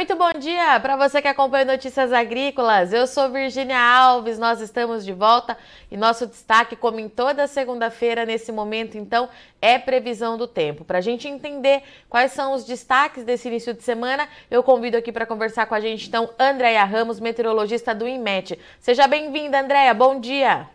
Muito bom dia para você que acompanha Notícias Agrícolas. Eu sou Virginia Alves, nós estamos de volta e nosso destaque, como em toda segunda-feira, nesse momento, então, é previsão do tempo. Para a gente entender quais são os destaques desse início de semana, eu convido aqui para conversar com a gente, então, Andréia Ramos, meteorologista do INMET. Seja bem-vinda, Andréia, bom dia.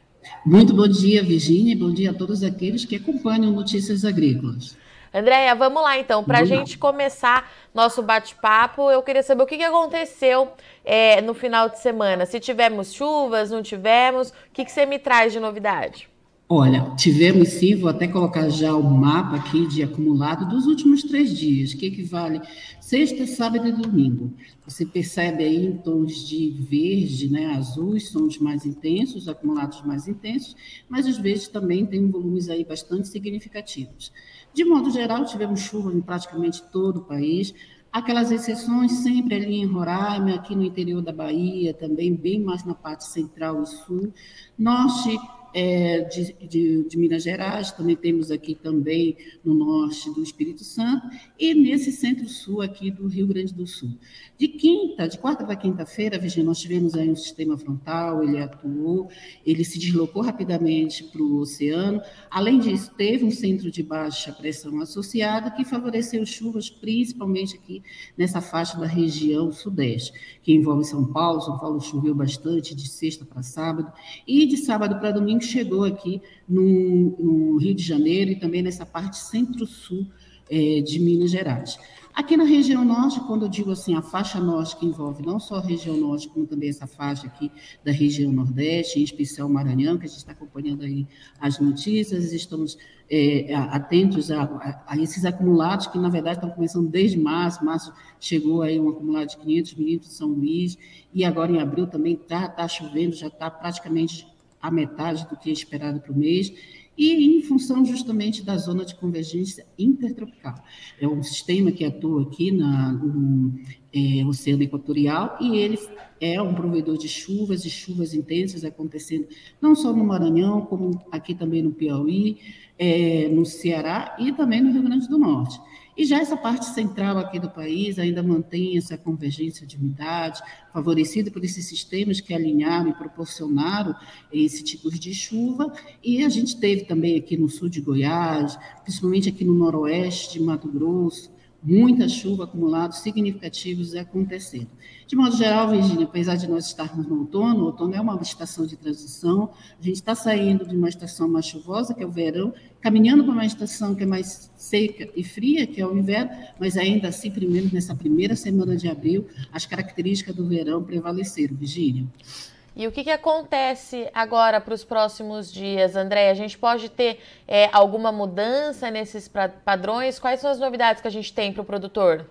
Muito bom dia, Virginia, bom dia a todos aqueles que acompanham Notícias Agrícolas. Andréia, vamos lá então. Para a gente começar nosso bate-papo, eu queria saber o que, que aconteceu é, no final de semana. Se tivemos chuvas, não tivemos, o que, que você me traz de novidade? Olha, tivemos sim, vou até colocar já o mapa aqui de acumulado dos últimos três dias, que equivale sexta, sábado e domingo. Você percebe aí em tons de verde, né, azuis são os mais intensos, acumulados mais intensos, mas os verdes também têm volumes aí bastante significativos. De modo geral, tivemos chuva em praticamente todo o país, aquelas exceções sempre ali em Roraima, aqui no interior da Bahia, também bem mais na parte central e sul. Norte é, de, de, de, Minas Gerais, também temos aqui também no norte do Espírito Santo e nesse centro-sul aqui do Rio Grande do Sul. De quinta, de quarta para quinta-feira, Virginia, nós tivemos aí um sistema frontal, ele atuou, ele se deslocou rapidamente para o oceano. Além disso, teve um centro de baixa pressão associado que favoreceu chuvas, principalmente aqui nessa faixa da região sudeste, que envolve São Paulo. São Paulo choveu bastante de sexta para sábado e de sábado para domingo chegou aqui no, no, Rio de Janeiro e também nessa parte centro-sul é, de Minas Gerais. Aqui na região norte, quando eu digo assim, a faixa norte que envolve não só a região norte, como também essa faixa aqui da região nordeste, em especial Maranhão, que a gente está acompanhando aí as notícias, estamos é, atentos a, a, a, esses acumulados que, na verdade, estão começando desde março. Março chegou aí um acumulado de 500 milímetros de São Luís, e agora em abril também está tá chovendo, já está praticamente a metade do que é esperado para o mês, e em função justamente da zona de convergência intertropical. É um sistema que atua aqui na, no é, Oceano Equatorial e ele é um provedor de chuvas e chuvas intensas acontecendo não só no Maranhão, como aqui também no Piauí, é, no Ceará e também no Rio Grande do Norte. E já essa parte central aqui do país ainda mantém essa convergência de umidade, favorecida por esses sistemas que alinharam e proporcionaram esse tipo de chuva. E a gente teve também aqui no sul de Goiás, principalmente aqui no noroeste de Mato Grosso, muita chuva acumulada, significativos acontecendo. De modo geral, Virginia, apesar de nós estarmos no outono, o outono é uma estação de transição, a gente está saindo de uma estação mais chuvosa, que é o verão, caminhando para uma estação que é mais seca e fria, que é o inverno, mas ainda assim, primeiro, nessa primeira semana de abril, as características do verão prevaleceram, Virginia. E o que, que acontece agora para os próximos dias, André? A gente pode ter é, alguma mudança nesses padrões? Quais são as novidades que a gente tem para o produtor?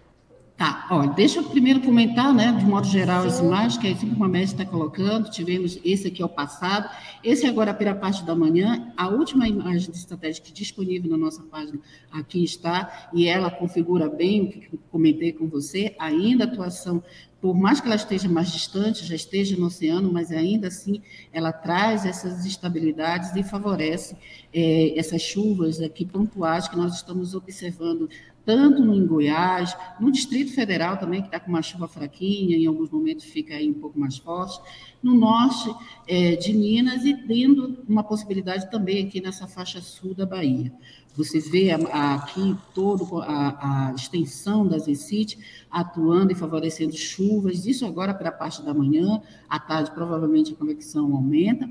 Tá, olha, deixa eu primeiro comentar, né, de modo geral, as imagens que a equipe Comércio está colocando. Tivemos esse aqui é o passado, esse agora é pela parte da manhã. A última imagem de estratégia disponível na nossa página aqui está, e ela configura bem o que comentei com você. Ainda a atuação por mais que ela esteja mais distante, já esteja no oceano, mas ainda assim ela traz essas estabilidades e favorece é, essas chuvas aqui pontuais que nós estamos observando tanto no em Goiás, no Distrito Federal também, que está com uma chuva fraquinha, em alguns momentos fica aí um pouco mais forte, no norte é, de Minas e tendo uma possibilidade também aqui nessa faixa sul da Bahia. Você vê aqui toda a, a, extensão das ECIT atuando e favorecendo chuvas, isso agora para a parte da manhã, à tarde provavelmente a convecção aumenta.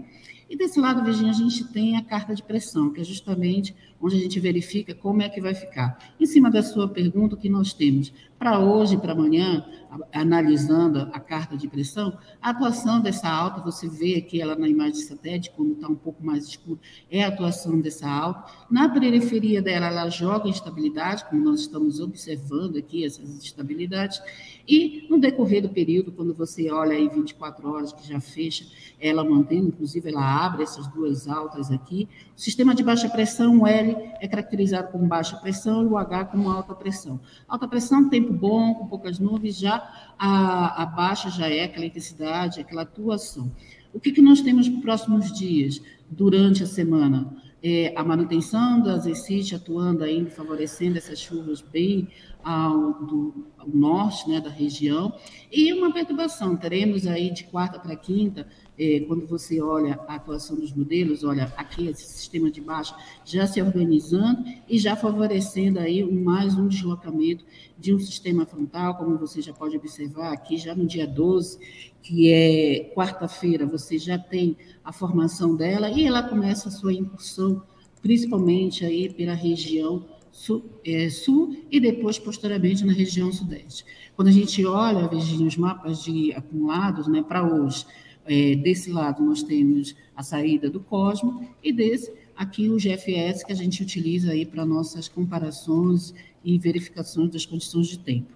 E desse lado, Virginia, a gente tem a carta de pressão, que é justamente onde a gente verifica como é que vai ficar. Em cima da sua pergunta, o que nós temos para hoje para amanhã, analisando a carta de pressão, a atuação dessa alta, você vê aqui ela na imagem de satélite, quando está um pouco mais escuro, é a atuação dessa alta. Na periferia dela, ela joga instabilidade, como nós estamos observando aqui, essas instabilidades, e no decorrer do período, quando você olha aí 24 horas que já fecha, ela mantém, inclusive ela abre essas duas altas aqui. O sistema de baixa pressão, o L, é caracterizado como baixa pressão e o H como alta pressão. Alta pressão, tempo bom, com poucas nuvens, já a, a baixa já é aquela intensidade, aquela atuação. O que, que nós temos nos próximos dias, durante a semana? é, a manutenção das ECIT atuando ainda, favorecendo essas chuvas bem ao, do, ao norte né, da região, e uma perturbação, teremos aí de quarta para quinta, é, quando você olha a atuação dos modelos, olha aqui esse sistema de baixo já se organizando e já favorecendo aí mais um deslocamento de um sistema frontal, como você já pode observar aqui, já no dia 12, que é quarta-feira, você já tem a formação dela e ela começa a sua incursão, principalmente aí pela região sul, é, sul e depois, posteriormente, na região sudeste. Quando a gente olha, Virginia, os mapas de acumulados né, para hoje, é, desse lado nós temos a saída do Cosmo e desse aqui o GFS que a gente utiliza aí para nossas comparações e verificações das condições de tempo.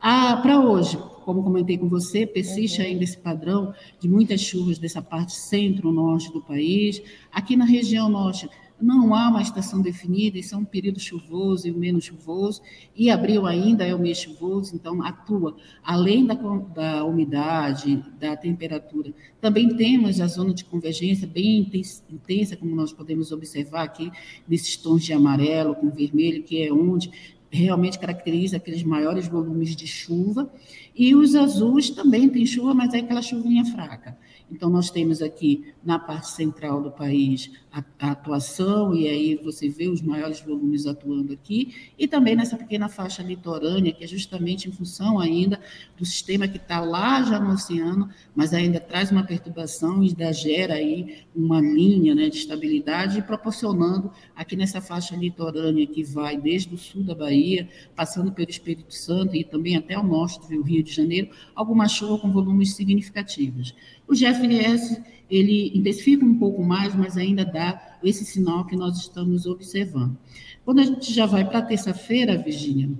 Ah, para hoje, como comentei com você, persiste ainda esse padrão de muitas chuvas dessa parte centro-norte do país. Aqui na região norte, não há uma estação definida, isso é um período chuvoso e menos chuvoso, e abril ainda é o mês chuvoso, então atua, além da, da umidade, da temperatura. Também temos a zona de convergência bem intensa, como nós podemos observar aqui, nesses tons de amarelo com vermelho, que é onde realmente caracteriza aqueles maiores volumes de chuva, e os azuis também têm chuva, mas é aquela chuvinha fraca. Então, nós temos aqui na parte central do país a, a, atuação, e aí você vê os maiores volumes atuando aqui, e também nessa pequena faixa litorânea, que é justamente em função ainda do sistema que está lá já no oceano, mas ainda traz uma perturbação e ainda gera aí uma linha né, de estabilidade, proporcionando aqui nessa faixa litorânea que vai desde o sul da Bahia, passando pelo Espírito Santo e também até o norte do Rio de Janeiro, alguma chuva com volumes significativos. O GFS, ele intensifica um pouco mais, mas ainda dá esse sinal que nós estamos observando. Quando a gente já vai para terça-feira, Virgínia,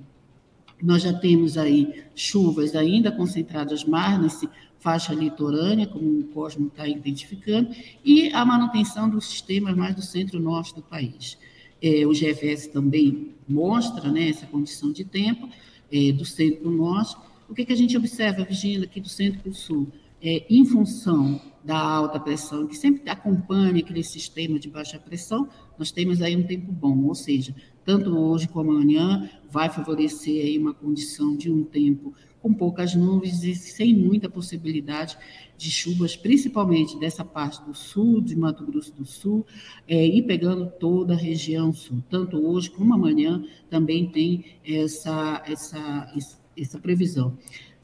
nós já temos aí chuvas ainda concentradas mais nesse faixa litorânea, como o Cosmo está identificando, e a manutenção dos sistemas mais do centro-norte do país. É, o GFS também mostra né, essa condição de tempo é, do centro-norte. O que, que a gente observa, Virgínia, aqui do centro para o sul? É, em função da alta pressão, que sempre acompanha aquele sistema de baixa pressão, nós temos aí um tempo bom, ou seja, tanto hoje como amanhã vai favorecer aí uma condição de um tempo com poucas nuvens e sem muita possibilidade de chuvas, principalmente dessa parte do sul, de Mato Grosso do Sul, é, e pegando toda a região sul. Tanto hoje como amanhã também tem essa, essa, essa previsão.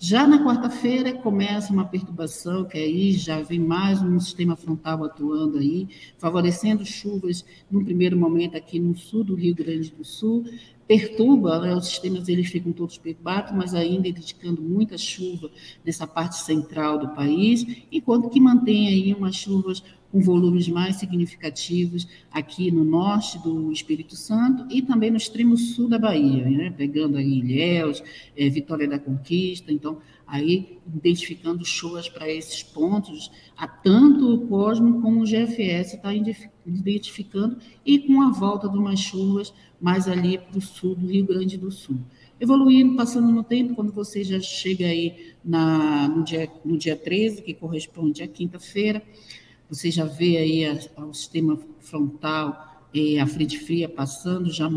Já na quarta-feira começa uma perturbação, que aí já vem mais um sistema frontal atuando aí, favorecendo chuvas no primeiro momento aqui no sul do Rio Grande do Sul, perturba, né, os sistemas eles ficam todos perturbados, mas ainda dedicando muita chuva nessa parte central do país, enquanto que mantém aí umas chuvas com volumes mais significativos aqui no norte do Espírito Santo e também no extremo sul da Bahia, né? pegando aí Ilhéus, é, Vitória da Conquista, então aí identificando chuvas para esses pontos, a tanto o Cosmo como o GFS está identificando e com a volta de umas chuvas mais ali para o sul do Rio Grande do Sul. Evoluindo, passando no tempo, quando você já chega aí na, no, dia, no dia 13, que corresponde à quinta-feira, você já vê aí a, o sistema frontal, é, a frente fria passando, já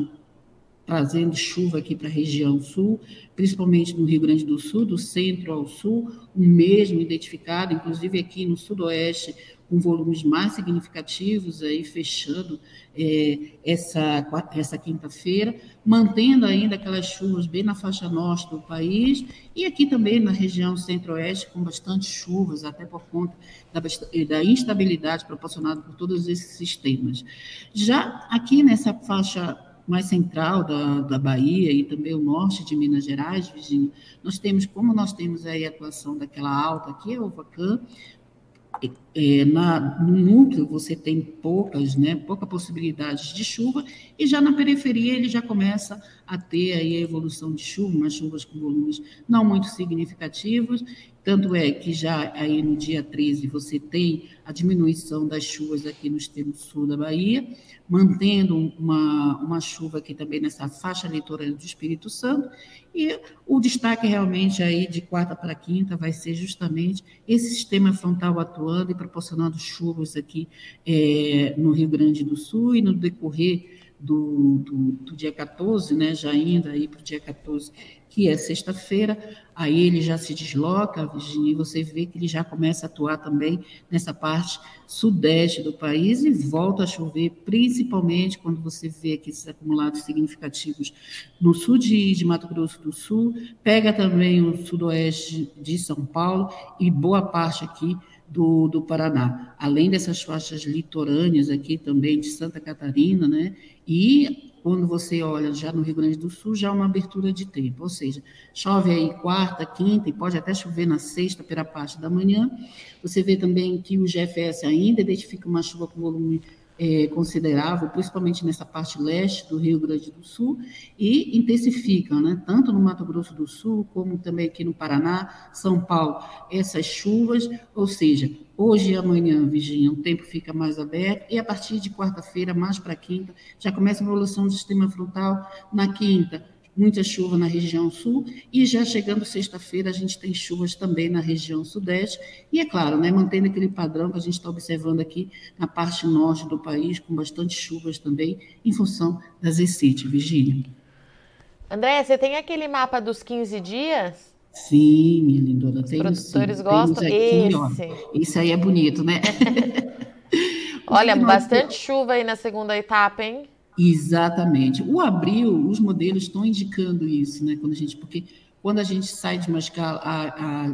trazendo chuva aqui para a região sul, principalmente no Rio Grande do Sul, do centro ao sul, o mesmo identificado, inclusive aqui no sudoeste, com volumes mais significativos, aí fechando é, essa, essa quinta-feira, mantendo ainda aquelas chuvas bem na faixa norte do país, e aqui também na região centro-oeste, com bastante chuvas, até por conta da, da instabilidade proporcionada por todos esses sistemas. Já aqui nessa faixa mais central da, da Bahia e também o norte de Minas Gerais, Virginia, nós temos, como nós temos aí a atuação daquela alta aqui, a Ovacam, é, na, no núcleo você tem poucas, né, pouca possibilidade de chuva, e já na periferia ele já começa a ter aí a evolução de chuva, umas chuvas com volumes não muito significativos, tanto é que já aí no dia 13 você tem a diminuição das chuvas aqui no extremo sul da Bahia, mantendo uma, uma chuva aqui também nessa faixa litorânea do Espírito Santo, e o destaque realmente aí de quarta para quinta vai ser justamente esse sistema frontal atuando e proporcionando chuvas aqui é, no Rio Grande do Sul e no decorrer do, do, do dia 14, né, já indo aí para o dia 14, que é sexta-feira, aí ele já se desloca, Virginia, e você vê que ele já começa a atuar também nessa parte sudeste do país e volta a chover, principalmente quando você vê aqui esses acumulados significativos no sul de, de Mato Grosso do Sul, pega também o sudoeste de São Paulo e boa parte aqui do, do Paraná, além dessas faixas litorâneas aqui também de Santa Catarina, né? E quando você olha já no Rio Grande do Sul, já há uma abertura de tempo, ou seja, chove aí quarta, quinta e pode até chover na sexta pela parte da manhã. Você vê também que o GFS ainda identifica uma chuva com volume é, considerável, principalmente nessa parte leste do Rio Grande do Sul, e intensificam, né, tanto no Mato Grosso do Sul, como também aqui no Paraná, São Paulo, essas chuvas, ou seja, hoje e amanhã, Virginia, o tempo fica mais aberto, e a partir de quarta-feira, mais para quinta, já começa a evolução do sistema frontal, na quinta, muita chuva na região sul, e já chegando sexta-feira, a gente tem chuvas também na região sudeste, e é claro, né, mantendo aquele padrão que a gente está observando aqui na parte norte do país, com bastante chuvas também, em função das ECIT, Virgínia. André, você tem aquele mapa dos 15 dias? Sim, minha lindona, tem. Os produtores sim, gostam? Aqui, Esse. Isso aí é bonito, né? Olha, bastante chuva aí na segunda etapa, hein? Exatamente. O abril, os modelos estão indicando isso, né? Quando a gente, porque quando a gente sai de uma escala, a, a,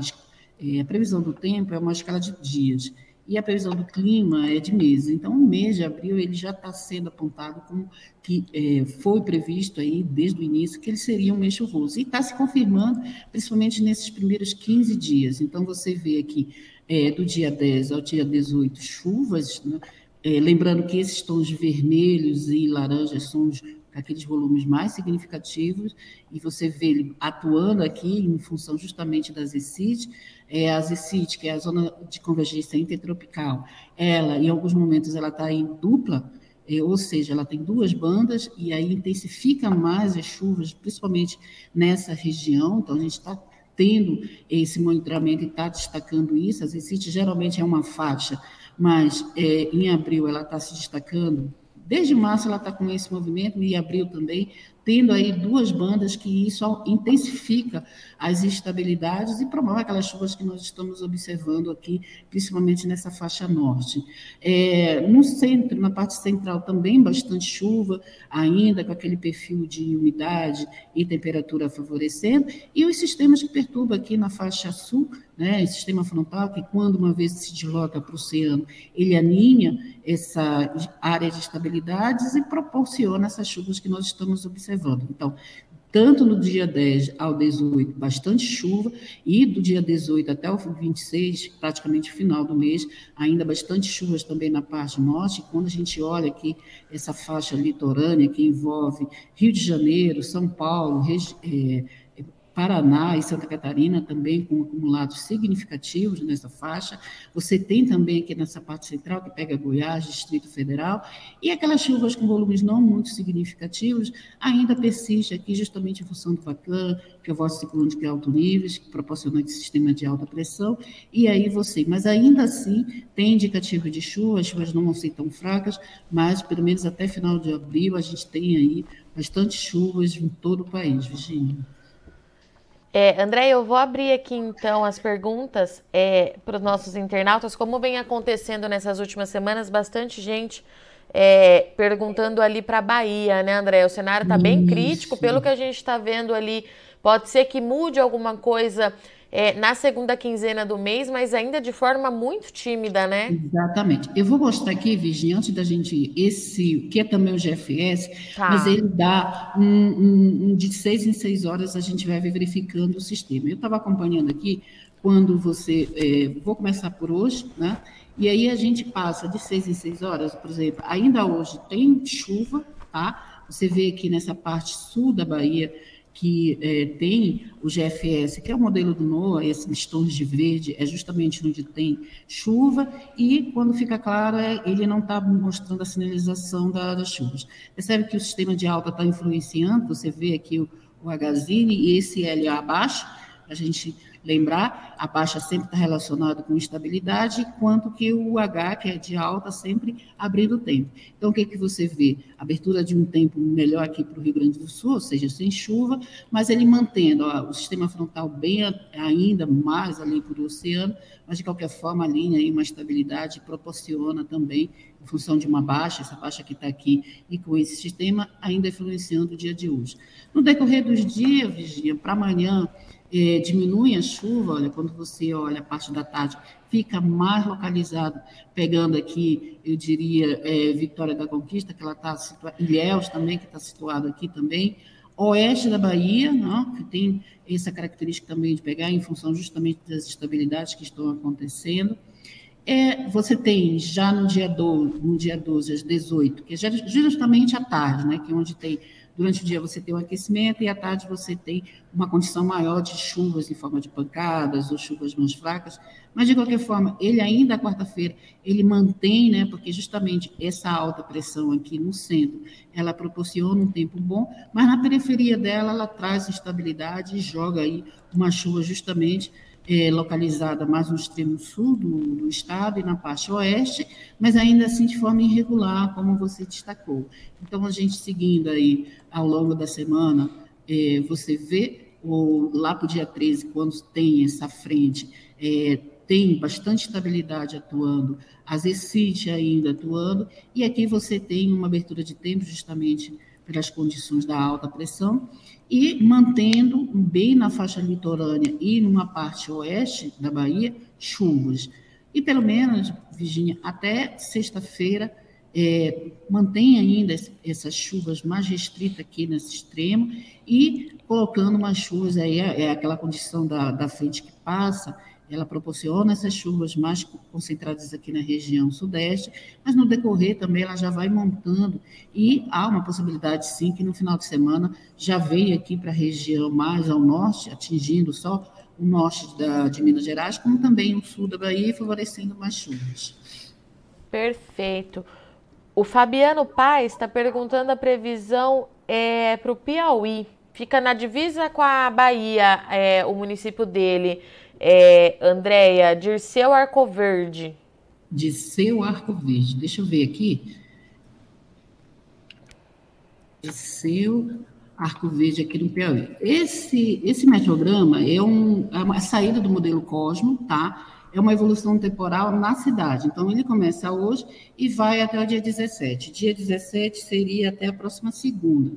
é, a, previsão do tempo é uma escala de dias e a previsão do clima é de meses. Então, o mês de abril ele já está sendo apontado como que é, foi previsto aí desde o início que ele seria um mês chuvoso e está se confirmando, principalmente nesses primeiros 15 dias. Então, você vê aqui é, do dia 10 ao dia 18 chuvas, né? É, lembrando que esses tons vermelhos e laranjas são os, aqueles volumes mais significativos, e você vê ele atuando aqui em função justamente das ECIT. É, a ECIT, que é a zona de convergência intertropical, ela, em alguns momentos, ela está em dupla, é, ou seja, ela tem duas bandas, e aí intensifica mais as chuvas, principalmente nessa região, então a gente está tendo esse monitoramento e está destacando isso. As ECIT geralmente é uma faixa mas é, em abril ela está se destacando. Desde março ela está com esse movimento e abril também, tendo aí duas bandas que isso intensifica as instabilidades e promove aquelas chuvas que nós estamos observando aqui, principalmente nessa faixa norte. É, no centro, na parte central, também bastante chuva, ainda com aquele perfil de umidade e temperatura favorecendo, e os sistemas que perturbam aqui na faixa sul, né, sistema frontal, que quando uma vez se desloca para o oceano, ele aninha essa área de estabilidades e proporciona essas chuvas que nós estamos observando. Então, tanto no dia 10 ao 18, bastante chuva, e do dia 18 até o 26, praticamente final do mês, ainda bastante chuvas também na parte norte. Quando a gente olha aqui essa faixa litorânea que envolve Rio de Janeiro, São Paulo, é, Paraná e Santa Catarina também com acumulados significativos nessa faixa. Você tem também aqui nessa parte central, que pega Goiás, Distrito Federal, e aquelas chuvas com volumes não muito significativos ainda persiste aqui justamente em função do VACAN, que é o vosso ciclone de alto níveis, que proporciona esse sistema de alta pressão, e aí você, mas ainda assim tem indicativo de chuva, as chuvas não vão ser tão fracas, mas pelo menos até final de abril a gente tem aí bastante chuvas em todo o país, Virginia. É, André, eu vou abrir aqui então as perguntas é, para os nossos internautas. Como vem acontecendo nessas últimas semanas, bastante gente é, perguntando ali para a Bahia, né, André? O cenário está bem crítico, pelo que a gente está vendo ali. Pode ser que mude alguma coisa é, na segunda quinzena do mês, mas ainda de forma muito tímida, né? Exatamente. Eu vou mostrar aqui, Virginia, antes da gente, esse, que é também o GFS, tá. mas ele dá um, um, um, de seis em seis horas, a gente vai verificando o sistema. Eu estava acompanhando aqui, quando você, é, vou começar por hoje, né? E aí a gente passa de seis em seis horas, por exemplo, ainda hoje tem chuva, tá? Você vê aqui nessa parte sul da Bahia, que é, tem o GFS, que é o modelo do NOAA, esses tons de verde, é justamente onde tem chuva, e quando fica claro, é, ele não está mostrando a sinalização da, das chuvas. Percebe que o sistema de alta está influenciando, você vê aqui o, o Hzine e esse L abaixo, a gente lembrar, a baixa sempre está relacionada com estabilidade, enquanto que o H, que é de alta, sempre abrindo o tempo. Então, o que, que você vê? Abertura de um tempo melhor aqui para o Rio Grande do Sul, ou seja, sem chuva, mas ele mantendo ó, o sistema frontal bem ainda mais ali para o oceano, mas de qualquer forma a linha aí uma estabilidade proporciona também em função de uma baixa, essa baixa que está aqui, e com esse sistema ainda influenciando o dia de hoje. No decorrer dos dias, Vigia, para amanhã, é, diminui a chuva, olha, quando você olha a parte da tarde, fica mais localizado, pegando aqui, eu diria, é, Vitória da Conquista, que ela está situada, Ilhéus também, que está situado aqui também, oeste da Bahia, não, que tem essa característica também de pegar em função justamente das estabilidades que estão acontecendo, é, você tem já no dia, 12, no dia 12 às 18, que é justamente à tarde, né, que é onde tem, durante o dia você tem o aquecimento e à tarde você tem uma condição maior de chuvas em forma de pancadas ou chuvas mais fracas, mas de qualquer forma, ele ainda, quarta-feira, ele mantém, né, porque justamente essa alta pressão aqui no centro, ela proporciona um tempo bom, mas na periferia dela, ela traz instabilidade e joga aí uma chuva justamente é, localizada mais no extremo sul do, do, estado e na parte oeste, mas ainda assim de forma irregular, como você destacou. Então, a gente seguindo aí ao longo da semana, é, você vê o, lá para o dia 13, quando tem essa frente, é, tem bastante estabilidade atuando, as ECIT ainda atuando, e aqui você tem uma abertura de tempo justamente pelas condições da alta pressão, e mantendo bem na faixa litorânea e numa parte oeste da Bahia, chuvas. E pelo menos, Virginia, até sexta-feira, é, mantém ainda essas chuvas mais restritas aqui nesse extremo e colocando umas chuvas aí, é, é aquela condição da, da frente que passa, ela proporciona essas chuvas mais concentradas aqui na região sudeste, mas no decorrer também ela já vai montando e há uma possibilidade sim que no final de semana já veio aqui para a região mais ao norte, atingindo só o norte da, de Minas Gerais, como também o sul da Bahia, favorecendo mais chuvas. Perfeito. O Fabiano Paz está perguntando a previsão é, para o Piauí. Fica na divisa com a Bahia, é, o município dele. É, Andréia, Dirceu Arcoverde. Dirceu Arcoverde. Deixa eu ver aqui. Dirceu Arcoverde aqui no Piauí. Esse, esse meteograma é, um, é uma saída do modelo Cosmo, tá? É uma evolução temporal na cidade. Então, ele começa hoje e vai até o dia 17. Dia 17 seria até a próxima segunda.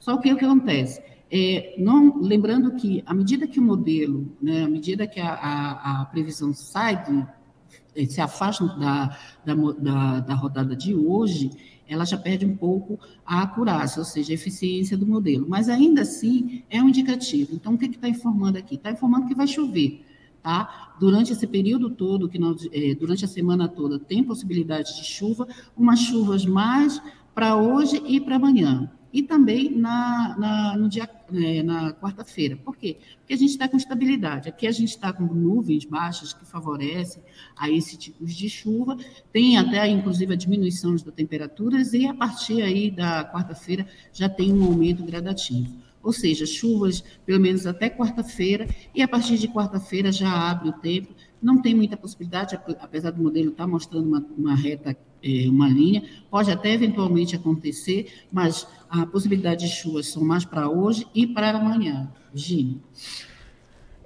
Só que o que acontece? É, não, lembrando que, à medida que o modelo, né, à medida que a, a, a previsão sai, de, eh, se afasta da, da, da, da, rodada de hoje, ela já perde um pouco a acurácia, ou seja, a eficiência do modelo. Mas ainda assim é um indicativo. Então, o que está informando aqui? Está informando que vai chover. Tá? Durante esse período todo, que nós, é, durante a semana toda, tem possibilidade de chuva, umas chuvas mais para hoje e para amanhã e também na, na, no dia, é, na quarta-feira. Por quê? Porque a gente está com estabilidade. Aqui a gente está com nuvens baixas que favorecem a esse tipo de chuva. Tem até, inclusive, a diminuição das temperaturas e a partir aí da quarta-feira já tem um aumento gradativo. Ou seja, chuvas pelo menos até quarta-feira e a partir de quarta-feira já abre o tempo. Não tem muita possibilidade, apesar do modelo estar tá mostrando uma, uma reta é, uma linha, pode até eventualmente acontecer, mas a possibilidade de chuvas são mais para hoje e para amanhã. Gini.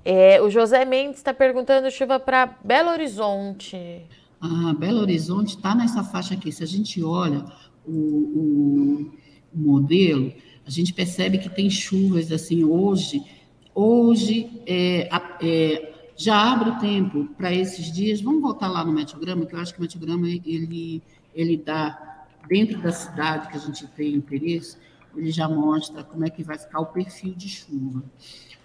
É, o José Mendes está perguntando chuva para Belo Horizonte. Ah, Belo Horizonte está nessa faixa aqui. Se a gente olha o, o, o, modelo, a gente percebe que tem chuvas assim hoje. Hoje é, é já abre o tempo para esses dias. Vamos voltar lá no meteograma, que eu acho que o meteograma ele, ele dá, dentro da cidade que a gente tem interesse, ele já mostra como é que vai ficar o perfil de chuva.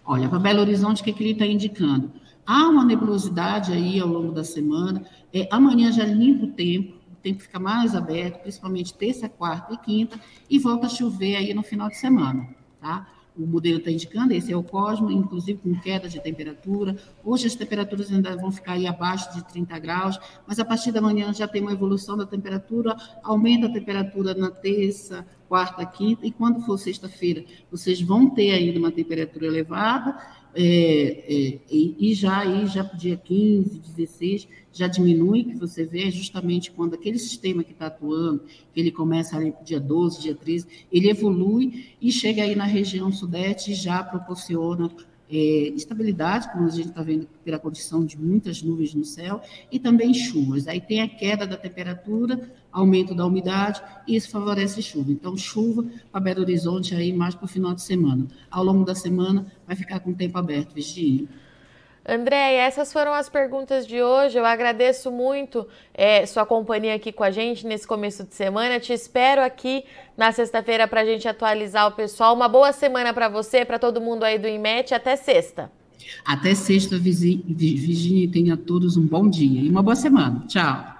Olha, para Belo Horizonte, o que, que ele está indicando? Há uma nebulosidade aí ao longo da semana. É, amanhã já limpa o tempo, o tempo fica mais aberto, principalmente terça, quarta e quinta, e volta a chover aí no final de semana, tá? O modelo está indicando, esse é o Cosmo, inclusive com queda de temperatura. Hoje as temperaturas ainda vão ficar aí abaixo de 30 graus, mas a partir da manhã já tem uma evolução da temperatura, aumenta a temperatura na terça, quarta, quinta, e quando for sexta-feira, vocês vão ter ainda uma temperatura elevada, é, é, e, já aí, já dia 15, 16, já diminui, que você vê justamente quando aquele sistema que está atuando, que ele começa ali dia 12, dia 13, ele evolui e chega aí na região sudeste e já proporciona é, estabilidade, como a gente está vendo pela condição de muitas nuvens no céu, e também chuvas. Aí tem a queda da temperatura, aumento da umidade, e isso favorece chuva. Então, chuva para Belo Horizonte aí mais para o final de semana. Ao longo da semana vai ficar com o tempo aberto, Virginia. André, essas foram as perguntas de hoje. Eu agradeço muito é, sua companhia aqui com a gente nesse começo de semana. Te espero aqui na sexta-feira para a gente atualizar o pessoal. Uma boa semana para você, para todo mundo aí do IMET. Até sexta. Até sexta, Virginia. Tenha todos um bom dia e uma boa semana. Tchau.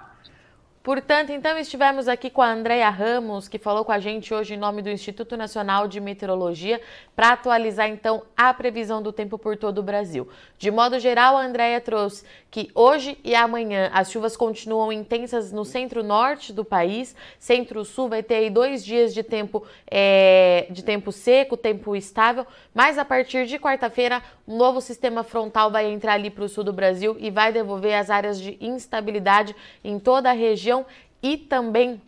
Portanto, então estivemos aqui com a Andrea Ramos, que falou com a gente hoje em nome do Instituto Nacional de Meteorologia, para atualizar então a previsão do tempo por todo o Brasil. De modo geral, a Andrea trouxe que hoje e amanhã as chuvas continuam intensas no centro-norte do país, centro-sul vai ter aí dois dias de tempo, é, de tempo seco, tempo estável, mas a partir de quarta-feira um novo sistema frontal vai entrar ali para o sul do Brasil e vai devolver as áreas de instabilidade em toda a região e também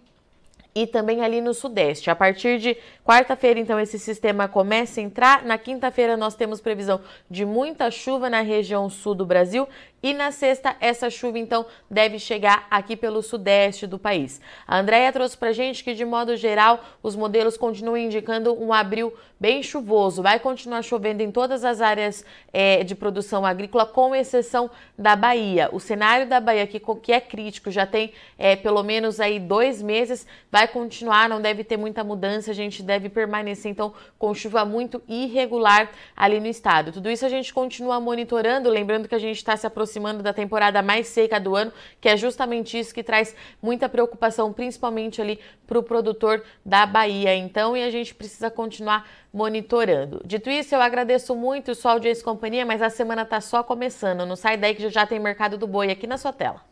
e também ali no sudeste. A partir de quarta-feira, então, esse sistema começa a entrar. Na quinta-feira, nós temos previsão de muita chuva na região sul do Brasil e na sexta, essa chuva então deve chegar aqui pelo sudeste do país. A Andrea trouxe para gente que, de modo geral, os modelos continuam indicando um abril bem chuvoso. Vai continuar chovendo em todas as áreas é, de produção agrícola, com exceção da Bahia. O cenário da Bahia, que, que é crítico, já tem é, pelo menos aí dois meses, vai continuar, não deve ter muita mudança. A gente deve permanecer então com chuva muito irregular ali no estado. Tudo isso a gente continua monitorando, lembrando que a gente está se aproximando da temporada mais seca do ano, que é justamente isso que traz muita preocupação, principalmente ali para o produtor da Bahia. Então, e a gente precisa continuar monitorando. Dito isso, eu agradeço muito sua audiência e companhia, mas a semana está só começando. Não sai daí que já tem mercado do boi aqui na sua tela.